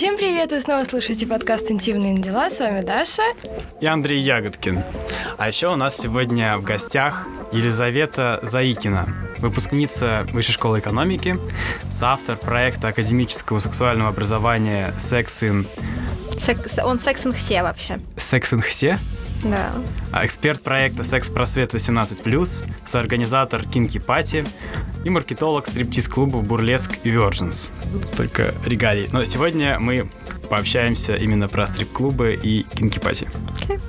Всем привет! Вы снова слушаете подкаст «Интимные дела». С вами Даша. И Андрей Ягодкин. А еще у нас сегодня в гостях Елизавета Заикина, выпускница Высшей школы экономики, соавтор проекта академического сексуального образования «Секс in...» Секс, он секс все вообще. «Секс in все»? Да. А эксперт проекта «Секс-просвет 18+,» соорганизатор «Кинки Пати», и маркетолог стриптиз-клубов «Бурлеск» и «Virgins». Только регалии. Но сегодня мы пообщаемся именно про стрип-клубы и кинки-пати. Okay.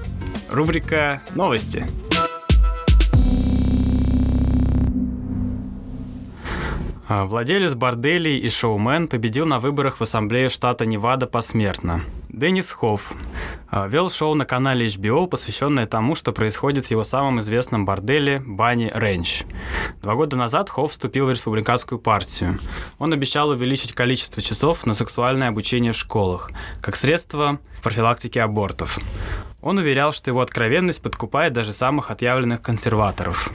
Рубрика «Новости». А, владелец борделей и шоумен победил на выборах в Ассамблею штата Невада посмертно. Деннис Хофф а, вел шоу на канале HBO, посвященное тому, что происходит в его самом известном борделе Банни Рэнч. Два года назад Хофф вступил в республиканскую партию. Он обещал увеличить количество часов на сексуальное обучение в школах, как средство профилактики абортов. Он уверял, что его откровенность подкупает даже самых отъявленных консерваторов.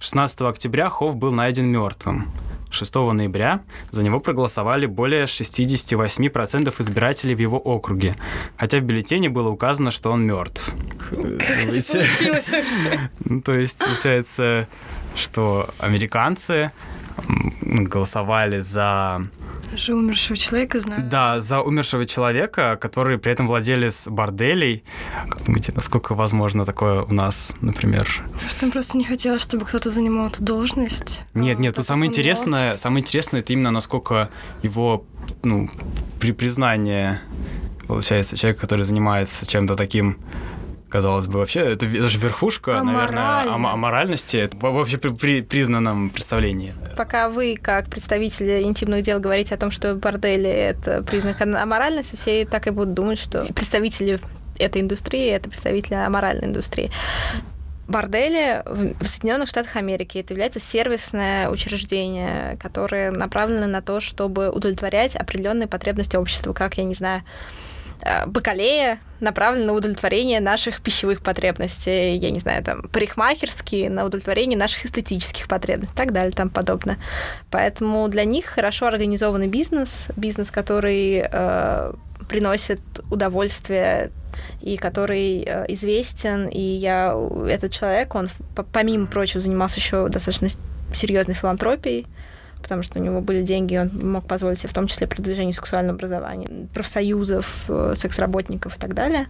16 октября Хофф был найден мертвым. 6 ноября за него проголосовали более 68% избирателей в его округе, хотя в бюллетене было указано, что он мертв. Как это получилось вообще? Ну, то есть, получается, что американцы голосовали за же умершего человека знаю. Да, за умершего человека, который при этом владелец борделей. Как думаете, насколько возможно такое у нас, например? Может, он просто не хотел, чтобы кто-то занимал эту должность? Нет, нет, тут самое интересное, мертв. самое интересное это именно насколько его ну, при признании получается человек, который занимается чем-то таким казалось бы, вообще, это даже верхушка, наверное, о, моральности вообще при, при признанном представлении. Пока вы, как представители интимных дел, говорите о том, что бордели — это признак аморальности, все так и будут думать, что представители этой индустрии — это представители аморальной индустрии. Бордели в Соединенных Штатах Америки это является сервисное учреждение, которое направлено на то, чтобы удовлетворять определенные потребности общества, как, я не знаю, бакалея направлен на удовлетворение наших пищевых потребностей, я не знаю, там, парикмахерские на удовлетворение наших эстетических потребностей и так далее, там подобное. Поэтому для них хорошо организованный бизнес, бизнес, который э, приносит удовольствие и который э, известен, и я, этот человек, он, помимо прочего, занимался еще достаточно серьезной филантропией, потому что у него были деньги, он мог позволить себе в том числе продвижение сексуального образования, профсоюзов, э, секс-работников и так далее.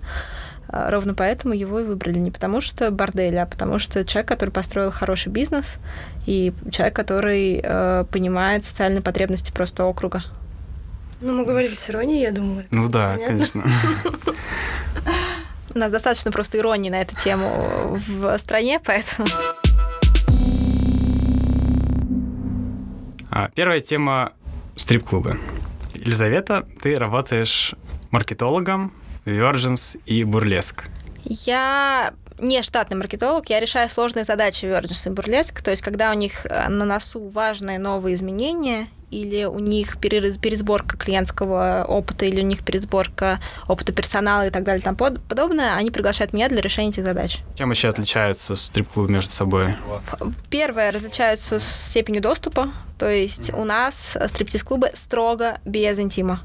А, ровно поэтому его и выбрали не потому что бордель, а потому что человек, который построил хороший бизнес, и человек, который э, понимает социальные потребности просто округа. Ну, мы говорили с иронией, я думаю. Ну да, понятно. конечно. У нас достаточно просто иронии на эту тему в стране, поэтому... первая тема — стрип-клубы. Елизавета, ты работаешь маркетологом Virgins и Бурлеск. Я не штатный маркетолог, я решаю сложные задачи Virgins и Бурлеск, то есть когда у них э, на носу важные новые изменения, или у них пересборка клиентского опыта, или у них пересборка опыта персонала и так далее тому подобное, они приглашают меня для решения этих задач. Чем еще отличаются стрип-клубы между собой? Первое, различаются степенью доступа, то есть у нас стриптиз-клубы строго без интима.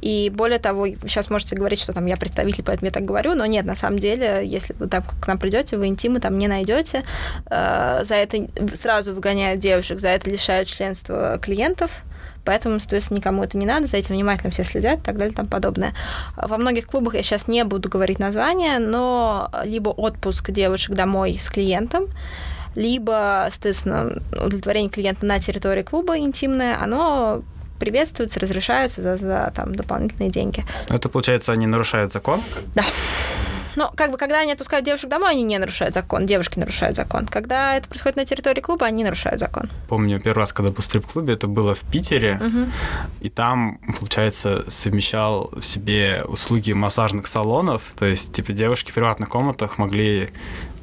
И более того, сейчас можете говорить, что там я представитель, поэтому я так говорю, но нет, на самом деле, если вы там к нам придете, вы интимы там не найдете. Э, за это сразу выгоняют девушек, за это лишают членства клиентов. Поэтому, соответственно, никому это не надо, за этим внимательно все следят и так далее и тому подобное. Во многих клубах я сейчас не буду говорить название, но либо отпуск девушек домой с клиентом, либо, соответственно, удовлетворение клиента на территории клуба интимное, оно приветствуются, разрешаются за, за там, дополнительные деньги. Это, получается, они нарушают закон? Да. Но как бы когда они отпускают девушек домой, они не нарушают закон, девушки нарушают закон. Когда это происходит на территории клуба, они нарушают закон. Помню первый раз, когда был в стрип-клубе, это было в Питере, угу. и там, получается, совмещал в себе услуги массажных салонов, то есть, типа, девушки в приватных комнатах могли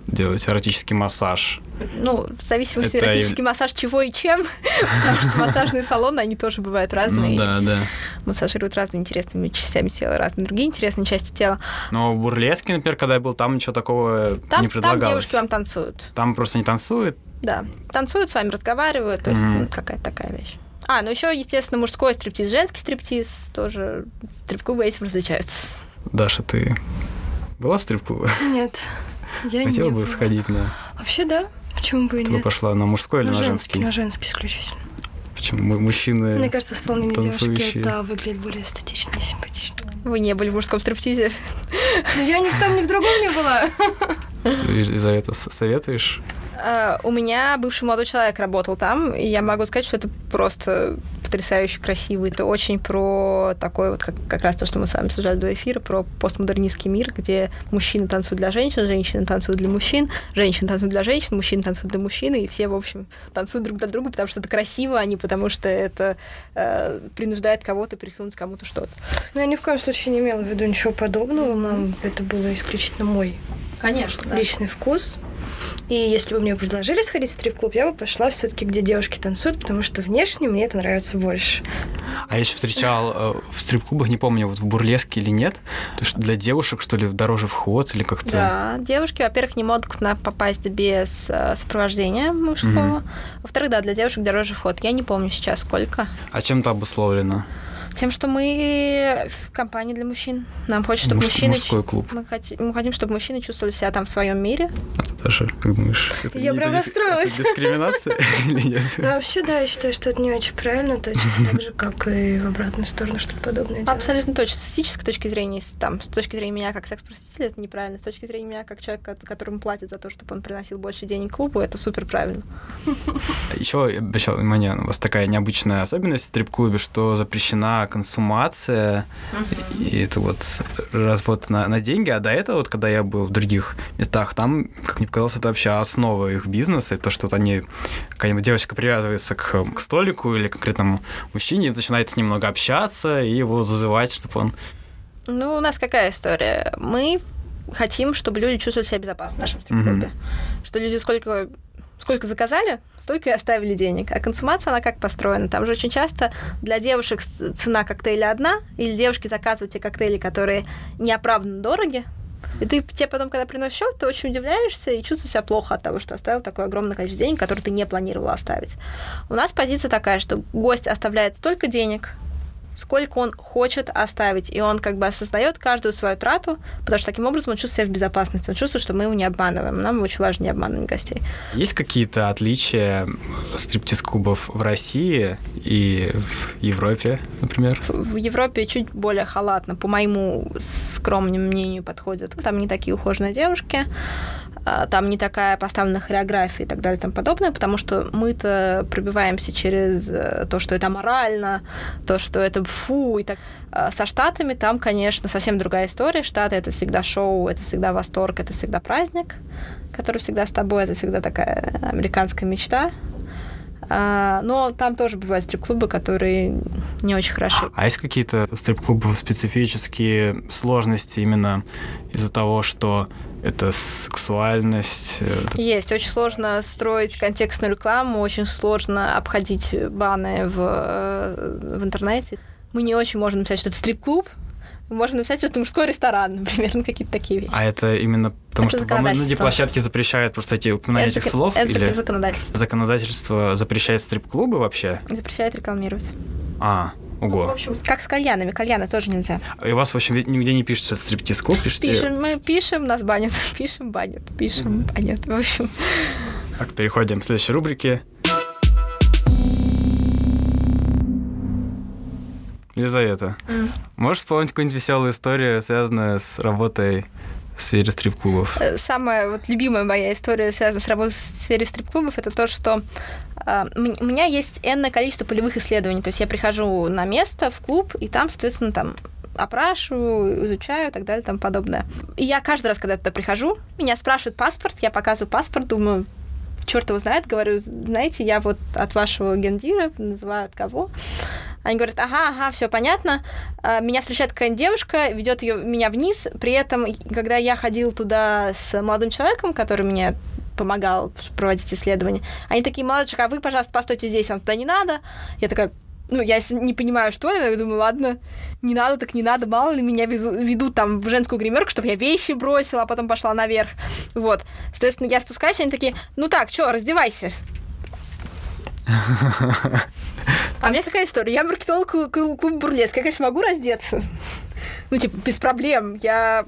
делать эротический массаж. Ну, в зависимости это... эротический массаж чего и чем, потому что массажные салоны, они тоже бывают разные. Ну, да, да. Массажируют разными интересными частями тела, разные другие интересные части тела. Но в Бурлеске, например, когда я был, там ничего такого там, не предлагалось. Там девушки вам танцуют. Там просто не танцуют? Да, танцуют, с вами разговаривают, то есть mm-hmm. ну, какая-то такая вещь. А, ну еще, естественно, мужской стриптиз, женский стриптиз, тоже стрип-клубы этим различаются. Даша, ты была в стрип-клубе? Нет, я Хотела не бы была. сходить на... Вообще, да. Почему бы и Ты бы нет? пошла на мужской или на на женский, женский? на женский исключительно. Почему мы- мужчины... Мне кажется, исполнение девушки танцующие. да, выглядит более эстетично и симпатично. Вы не были в мужском стриптизе? Но я ни в том, ни в другом не была. Елизавета, советуешь? Э, У меня бывший молодой человек работал там, и я могу сказать, что это просто потрясающе красиво. Это очень про такой вот, как, как раз то, что мы с вами обсуждали до эфира, про постмодернистский мир, где мужчины танцуют для женщин, женщины танцуют для мужчин, женщины танцуют для женщин, мужчины танцуют для мужчин, и все, в общем, танцуют друг для друга, потому что это красиво, а не потому что это э, принуждает кого-то присунуть кому-то что-то. Но я ни в коем случае не имела в виду ничего подобного. Нам это было исключительно мой Конечно, личный вкус. И если бы мне предложили сходить в стрип-клуб, я бы пошла все-таки, где девушки танцуют, потому что внешне мне это нравится больше. А я еще встречал э, в стрип-клубах, не помню, вот в Бурлеске или нет, то есть для девушек, что ли, дороже вход или как-то... Да, девушки, во-первых, не могут на попасть без э, сопровождения мужского. Во-вторых, да, для девушек дороже вход. Я не помню сейчас сколько. А чем это обусловлено? Тем, что мы в компании для мужчин. Нам хочется, чтобы Муж- мужчины... мужской клуб. Мы, хоти- мы хотим, чтобы мужчины чувствовали себя там в своем мире. А ты, Даша, как думаешь? это Я не- прям это дис- расстроилась. Это дискриминация или нет? Ну, вообще, да, я считаю, что это не очень правильно, точно так же, как и в обратную сторону что-то подобное делать. Абсолютно точно. С этической точки зрения, с- там, с точки зрения меня как секс-просветителя, это неправильно. С точки зрения меня как человека, которому платят за то, чтобы он приносил больше денег клубу, это супер правильно. Еще я обращал внимание, у вас такая необычная особенность в стрип-клубе, что запрещена консумация, и это вот развод на, на деньги, а до этого, вот когда я был в других местах, там, как мне показалось, это вообще основа их бизнеса, и то, что вот они, какая-нибудь девочка привязывается к, к столику или конкретному мужчине, и начинает с ним много общаться, и его зазывать, чтобы он... Ну, у нас какая история? Мы хотим, чтобы люди чувствовали себя безопасно в нашем стрип-клубе. Что люди сколько, сколько заказали, столько и оставили денег. А консумация, она как построена? Там же очень часто для девушек цена коктейля одна, или девушки заказывают те коктейли, которые неоправданно дороги, и ты тебе потом, когда приносишь счет, ты очень удивляешься и чувствуешь себя плохо от того, что оставил такое огромное количество денег, которые ты не планировала оставить. У нас позиция такая, что гость оставляет столько денег, сколько он хочет оставить, и он как бы осознает каждую свою трату, потому что таким образом он чувствует себя в безопасности, он чувствует, что мы его не обманываем. Нам очень важно не обманывать гостей. Есть какие-то отличия стриптиз-клубов в России и в Европе, например? В в Европе чуть более халатно, по моему скромному мнению, подходят. Там не такие ухоженные девушки, там не такая поставлена хореография и так далее и тому подобное, потому что мы-то пробиваемся через э, то, что это морально, то, что это фу. И так. А Со Штатами там, конечно, совсем другая история. Штаты — это всегда шоу, это всегда восторг, это всегда праздник, который всегда с тобой, это всегда такая американская мечта. А, Но там тоже бывают стрип-клубы, которые не очень хороши. А есть какие-то у стрип-клубов специфические сложности именно из-за того, что это сексуальность? э, Есть. Очень сложно строить контекстную рекламу, очень сложно обходить баны в, э, в интернете. Мы не очень можем написать, что это стрип-клуб. Мы можем написать, что это мужской ресторан, например, ну, какие-то такие вещи. А это именно потому, Это что вам многие площадки запрещают просто эти упоминания Это этих слов? это или законодательство. законодательство запрещает стрип-клубы вообще? Запрещает рекламировать. А, Ну, в ого. общем, Как с кальянами. Кальяны тоже нельзя. И у вас, в общем, ведь нигде не пишется стриптиз-клуб, пишете... Пишем, мы пишем, нас банят. Пишем, банят. Пишем, банят. В общем, Так, переходим к следующей рубрике. Елизавета, можешь вспомнить какую-нибудь веселую историю, связанную с работой в сфере стрип-клубов? Э, Самая вот любимая моя история, связанная с работой в сфере стрип-клубов, это то, что м- у меня есть энное количество полевых исследований. То есть я прихожу на место, в клуб, и там, соответственно, там опрашиваю, изучаю и так далее тому подобное. И я каждый раз, когда туда прихожу, меня спрашивают паспорт, я показываю паспорт, думаю, черт его знает, говорю, знаете, я вот от вашего гендира, называю от кого. Они говорят, ага, ага, все понятно. А, Меня встречает какая-нибудь девушка, ведет ее меня вниз. При этом, когда я ходил туда с молодым человеком, который мне помогал проводить исследования, они такие, молодой человек, а вы, пожалуйста, постойте здесь, вам туда не надо. Я такая, ну, я не понимаю, что это, я думаю, ладно, не надо, так не надо, мало ли меня везу- ведут там в женскую гримерку, чтобы я вещи бросила, а потом пошла наверх. Вот. Соответственно, я спускаюсь, они такие, ну так, что, раздевайся. А у меня какая история? Я маркетолог клу- клу- клуба Бурлеск. Я, конечно, могу раздеться. Ну, типа, без проблем. Я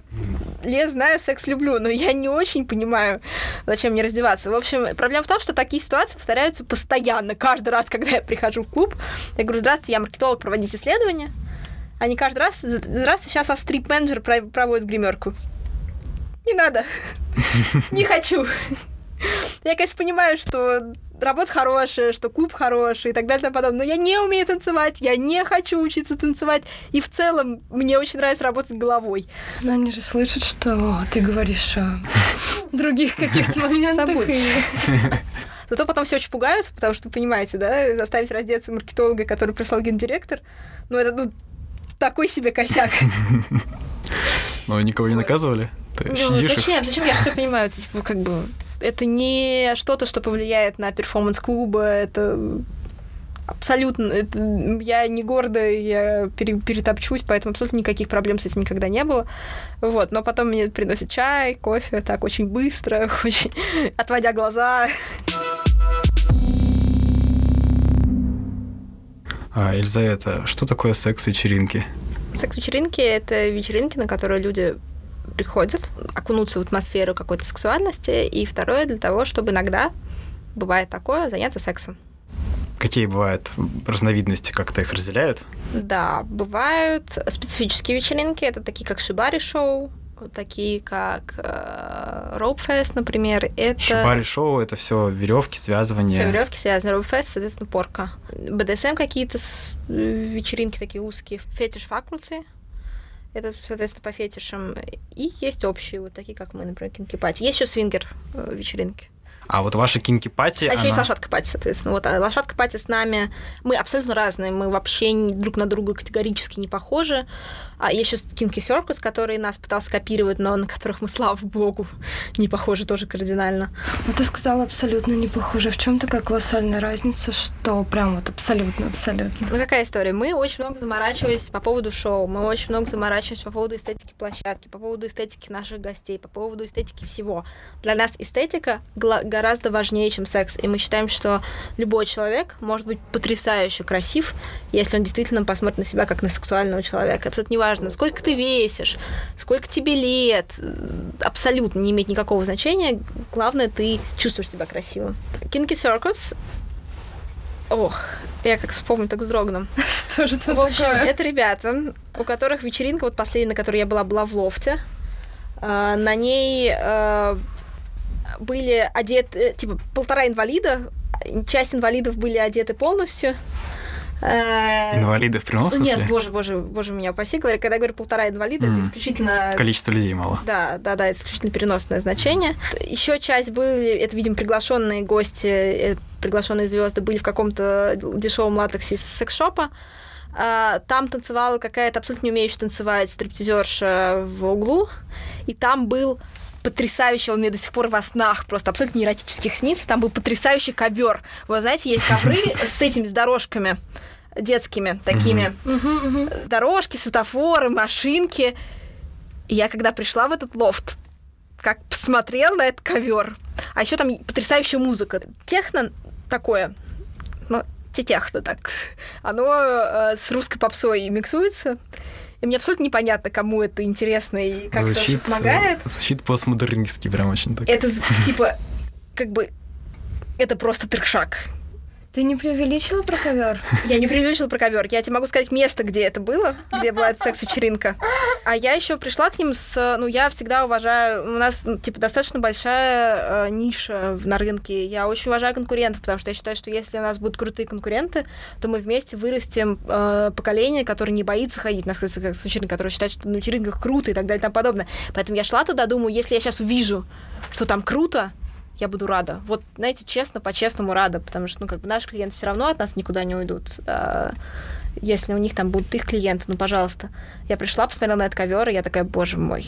лес знаю, секс люблю, но я не очень понимаю, зачем мне раздеваться. В общем, проблема в том, что такие ситуации повторяются постоянно. Каждый раз, когда я прихожу в клуб, я говорю, здравствуйте, я маркетолог, проводить исследования. Они каждый раз, здравствуйте, сейчас вас стрип-менеджер пров- проводит гримерку. Не надо. Не хочу. Я, конечно, понимаю, что работа хорошая, что клуб хороший и так далее и тому подобное, но я не умею танцевать, я не хочу учиться танцевать, и в целом мне очень нравится работать головой. Но они же слышат, что ты говоришь о других каких-то моментах. Зато потом все очень пугаются, потому что, понимаете, да, заставить раздеться маркетолога, который прислал гендиректор, ну, это, ну, такой себе косяк. Но никого не наказывали? Ты Ну, зачем? Зачем? Я же все понимаю. Это, типа, как бы, это не что-то, что повлияет на перформанс клуба. Это абсолютно... это- я не гордая, я пере- перетопчусь, поэтому абсолютно никаких проблем с этим никогда не было. Вот. Но потом мне приносят чай, кофе, так очень быстро, очень отводя глаза. А, Елизавета, что такое секс-вечеринки? Секс-вечеринки — это вечеринки, на которые люди приходят, окунуться в атмосферу какой-то сексуальности, и второе для того, чтобы иногда, бывает такое, заняться сексом. Какие бывают разновидности, как-то их разделяют? Да, бывают специфические вечеринки, это такие как шибари-шоу, такие как э, rope fest, например. Это Шибари-шоу — это все веревки, связывание. все веревки связаны. Rope fest, соответственно, порка. БДСМ какие-то с- э, вечеринки такие узкие. Фетиш-факулцы. Это, соответственно, по фетишам. И есть общие, вот такие, как мы, например, kinky party. Есть еще свингер э, вечеринки. А вот ваша кинки-пати, А еще есть она- лошадка пати, соответственно. Вот, а лошадка пати с нами. Мы абсолютно разные, мы вообще друг на друга категорически не похожи. А есть еще Кинки Circus, который нас пытался копировать, но на которых мы, слава богу, не похожи тоже кардинально. Ну, ты сказала абсолютно не похоже. В чем такая колоссальная разница, что прям вот абсолютно, абсолютно. Ну, какая история? Мы очень много заморачивались по поводу шоу, мы очень много заморачивались по поводу эстетики площадки, по поводу эстетики наших гостей, по поводу эстетики всего. Для нас эстетика гла- гораздо важнее, чем секс. И мы считаем, что любой человек может быть потрясающе красив, если он действительно посмотрит на себя как на сексуального человека. Абсолютно неважно, сколько ты весишь, сколько тебе лет, э, абсолютно не имеет никакого значения. Главное, ты чувствуешь себя красивым. Kinky Circus Ох, я как вспомню, так вздрогну. Что же это такое? это ребята, у которых вечеринка, вот последняя, на которой я была, была в лофте. А, На ней а, были одеты, типа, полтора инвалида. Часть инвалидов были одеты полностью. А, Инвалиды в прямом смысле? Нет, боже, боже, боже меня упаси, говоря, когда я говорю полтора инвалида, Мгм. это исключительно Количество людей мало. да, да, да, это исключительно переносное значение. Еще часть были, это, видимо, приглашенные гости, э, приглашенные звезды были в каком-то дешевом латексе из секс-шопа. А, Там танцевала какая-то абсолютно не умеющая танцевать стриптизерша в углу, и там был потрясающий, он мне до сих пор во снах просто абсолютно эротических снится, там был потрясающий ковер. Вы знаете, есть ковры с этими с дорожками детскими такими. Дорожки, светофоры, машинки. И я когда пришла в этот лофт, как посмотрел на этот ковер, а еще там потрясающая музыка. Техно такое, ну, техно так, оно э, с русской попсой миксуется. И мне абсолютно непонятно, кому это интересно и как звучит, это помогает. звучит постмодернистски прям очень так. Это типа, как бы, это просто трешак. Ты не преувеличила про ковер? Я не преувеличила про ковер. Я тебе могу сказать место, где это было, где была эта секс-вечеринка. А я еще пришла к ним с... Ну, я всегда уважаю... У нас, ну, типа, достаточно большая э, ниша в- на рынке. Я очень уважаю конкурентов, потому что я считаю, что если у нас будут крутые конкуренты, то мы вместе вырастем э, поколение, которое не боится ходить на секс-вечеринки, которое считает, что на вечеринках круто и так далее и тому подобное. Поэтому я шла туда, думаю, если я сейчас увижу, что там круто, я буду рада. Вот, знаете, честно, по-честному рада, потому что, ну, как бы наши клиенты все равно от нас никуда не уйдут. А, если у них там будут их клиенты, ну, пожалуйста. Я пришла, посмотрела на этот ковер, и я такая, боже мой.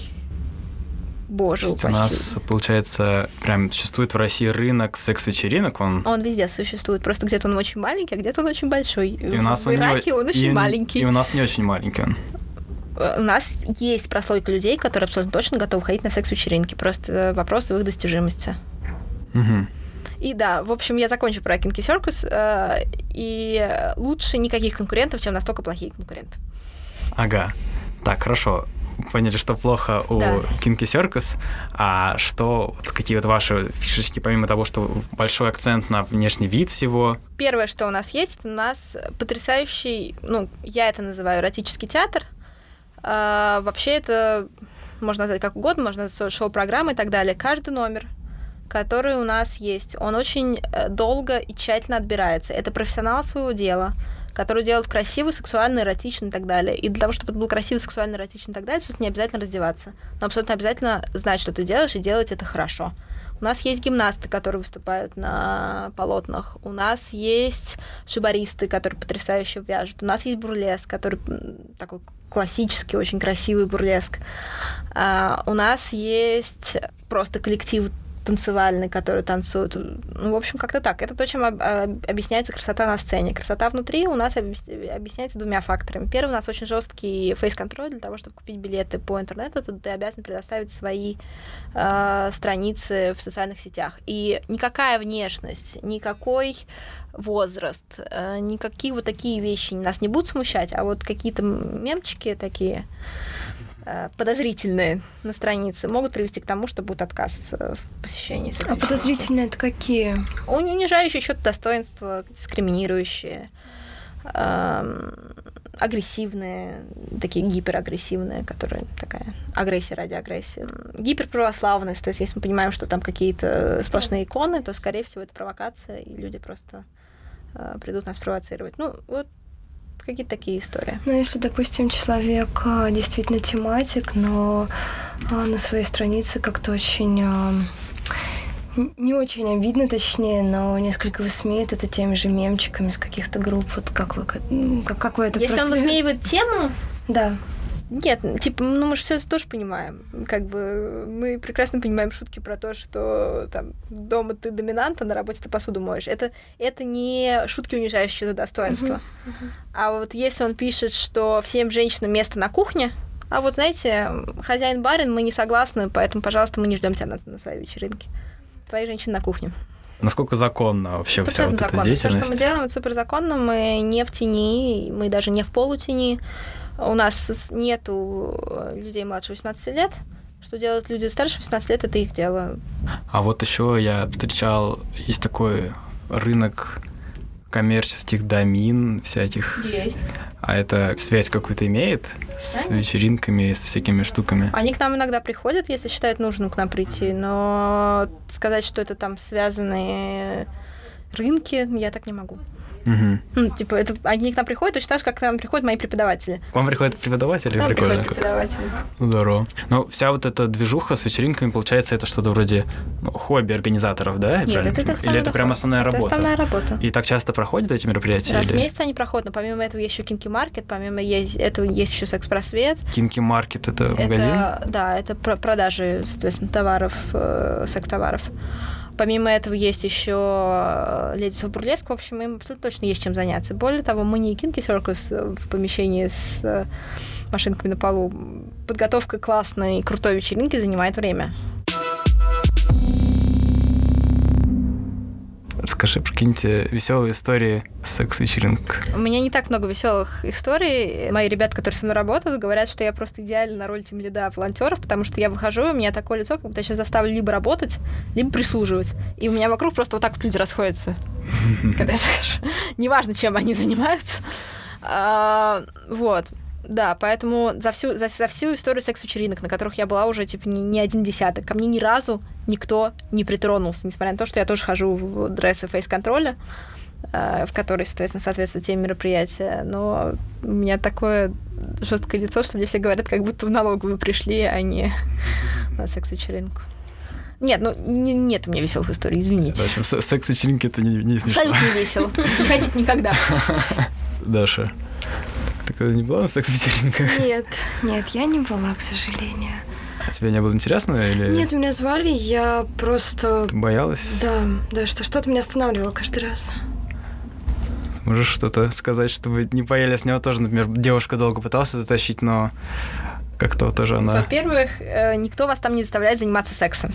Боже То есть у упаси. нас, получается, прям существует в России рынок секс-вечеринок, он... Он везде существует, просто где-то он очень маленький, а где-то он очень большой. И у нас в он не Ираке о- он очень и- маленький. И у нас не очень маленький он. Э, У нас есть прослойка людей, которые абсолютно точно готовы ходить на секс-вечеринки. Просто вопрос в их достижимости. Мгм. И да, в общем, я закончу про Кинки Circus. Э, и лучше никаких конкурентов, чем настолько плохие конкуренты. Ага. Так, хорошо. Поняли, что плохо у Да. Circus, а что, вот какие вот ваши фишечки, помимо того, что большой акцент на внешний вид всего, Первое, что у нас есть, это у нас потрясающий, ну, я это называю эротический театр. А, вообще это можно назвать как угодно, можно назвать шоу-программы и так далее. Каждый номер, который у нас есть, он очень э, долго и тщательно отбирается. Это профессионал своего дела, который делает красивый, сексуальный, эротичный и так далее. И для того, чтобы это был красивый, сексуальный, эротичный и так далее, абсолютно не обязательно раздеваться. Но абсолютно обязательно знать, что ты делаешь, и делать это хорошо. У нас есть гимнасты, которые выступают на полотнах. У нас есть шибаристы, которые потрясающе вяжут. У нас есть бурлеск, который такой классический, очень красивый бурлеск. А, у нас есть просто коллектив танцевальный, который танцует. Ну, в общем, как-то так. Это то, чем об- об- объясняется красота на сцене. Красота внутри у нас объяс- объясняется двумя факторами. Первый, у нас очень жесткий фейс-контроль. Для того, чтобы купить билеты по интернету, ты обязан предоставить свои э, страницы в социальных сетях. И никакая внешность, никакой возраст, э, никакие вот такие вещи нас не будут смущать, а вот какие-то мемчики такие подозрительные на странице могут привести к тому, что будет отказ э, в посещении А подозрительные это какие? он унижающий счет достоинства, дискриминирующие, эм, агрессивные, такие гиперагрессивные, которые такая агрессия ради агрессии. Гиперправославность, то есть если мы понимаем, что там какие-то сплошные иконы, то, скорее всего, это провокация, и люди просто э, придут нас провоцировать. Ну, вот какие-то такие истории. Ну, если, допустим, человек а, действительно тематик, но а, на своей странице как-то очень... а, не очень обидно, точнее, но несколько высмеет это теми же мемчиками с каких-то групп. Вот как вы, как, как вы это Если он просто- высмеивает тему, Да. Нет, типа, ну мы же все тоже понимаем. Как бы мы прекрасно понимаем шутки про то, что там дома ты доминант, а на работе ты посуду моешь. Это, это не шутки, унижающие чьё-то достоинство. А вот если он пишет, что всем женщинам место на кухне, а вот знаете, хозяин барин, мы не согласны, поэтому, пожалуйста, мы не ждем тебя на, на своей вечеринке. Твои женщины на кухне. насколько законно вообще вся Абсолютно вот эта законно. Все, деятельность? что мы делаем, это супер законно. Мы не в тени, мы даже не в полутени. У нас нету э, людей младше 18 лет. Что делают люди старше 18 лет, это их дело. А вот еще я встречал, есть такой рынок коммерческих домин всяких. Есть. А это связь какую-то имеет с Да. вечеринками, с всякими штуками? Они к нам иногда приходят, если считают нужным к нам прийти, но сказать, что это там связанные рынки, я так не могу. Мгм. Ну, типа, это, они к нам приходят точно так же, как к нам приходят мои преподаватели. К вам приходят преподаватели? К нам Прикольно. приходят преподаватели. Здорово. Ну, вся вот эта движуха с вечеринками, получается, это что-то вроде ну, хобби организаторов, да? Нет, правильно это, основной Или это прям основная Это работа? основная работа. И так часто проходят эти мероприятия? Раз в или месяц они проходят, но помимо этого есть еще Кинки Маркет, помимо есть, этого есть еще секс-просвет. Кинки Маркет это магазин? Это, да, это про- продажи, соответственно, товаров, э, секс-товаров. Помимо этого есть еще Леди Бурлеск. В общем, им абсолютно точно есть чем заняться. Более того, мы не Кинки Circus в помещении с э, машинками на полу. Подготовка классной крутой вечеринки занимает время. Расскажи про какие-нибудь веселые истории секс-вечеринок. У меня не так много веселых историй. Мои ребята, которые со мной работают, говорят, что я просто идеально на роль тем лида волонтеров, потому что я выхожу, и у меня такое лицо, как будто я сейчас заставлю либо работать, либо прислуживать. И у меня вокруг просто вот так вот люди расходятся, когда я. Неважно, чем они занимаются. А, Вот. Да, поэтому за всю, за, за всю историю секс-вечеринок, на которых я была уже, типа, не, не один десяток, ко мне ни разу никто не притронулся, несмотря на то, что я тоже хожу в дрессы фейс-контроля, э, в которые, соответственно, соответствуют теме мероприятия. Но у меня такое жесткое лицо, что мне все говорят, как будто в налоговую пришли, а не на секс-вечеринку. Нет, ну не- нет у меня веселых историй, извините. В общем, секс-вечеринки это не, не смешно. Абсолютно не весело. Не ходить никогда. Даша, ты когда не была на секс-вечеринках? Нет, нет, я не была, к сожалению. А тебе не было интересно или Нет, меня звали, я просто... ты боялась? Да, да, что что-то меня останавливало каждый раз. Можешь что-то сказать, чтобы не боялись? Меня тоже, например, девушка долго пыталась затащить, но как-то вот тоже она... Во-первых, э, никто вас там не заставляет заниматься сексом.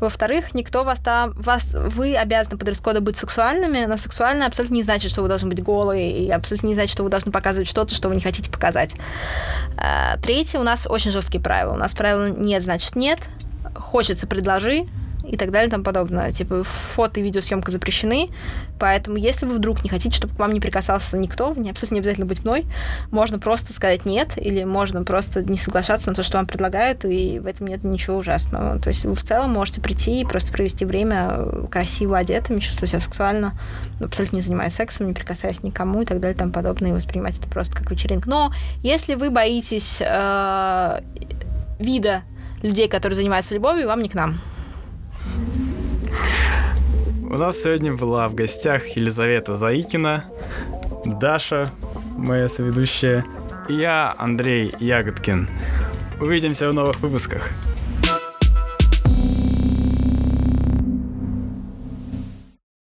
Во-вторых, никто вас там... Вас, вы обязаны по дресс-коду быть сексуальными, но сексуально абсолютно не значит, что вы должны быть голые, и абсолютно не значит, что вы должны показывать что-то, что вы не хотите показать. А, третье, у нас очень жесткие правила. У нас правила «нет» значит «нет», «хочется» предложи, и так далее и тому подобное. Типа фото и видеосъемка запрещены, поэтому если вы вдруг не хотите, чтобы к вам не прикасался никто, не абсолютно не обязательно быть мной, можно просто сказать нет, или можно просто не соглашаться на то, что вам предлагают, и в этом нет ничего ужасного. То есть вы в целом можете прийти и просто провести время красиво одетыми, чувствуя себя сексуально, абсолютно не занимаясь сексом, не прикасаясь никому и так далее и тому подобное, и воспринимать это просто как вечеринку. Но если вы боитесь э, вида людей, которые занимаются любовью, вам не к нам. У нас сегодня была в гостях Елизавета Заикина, Даша, моя соведущая, и я, Андрей Ягодкин. Увидимся в новых выпусках.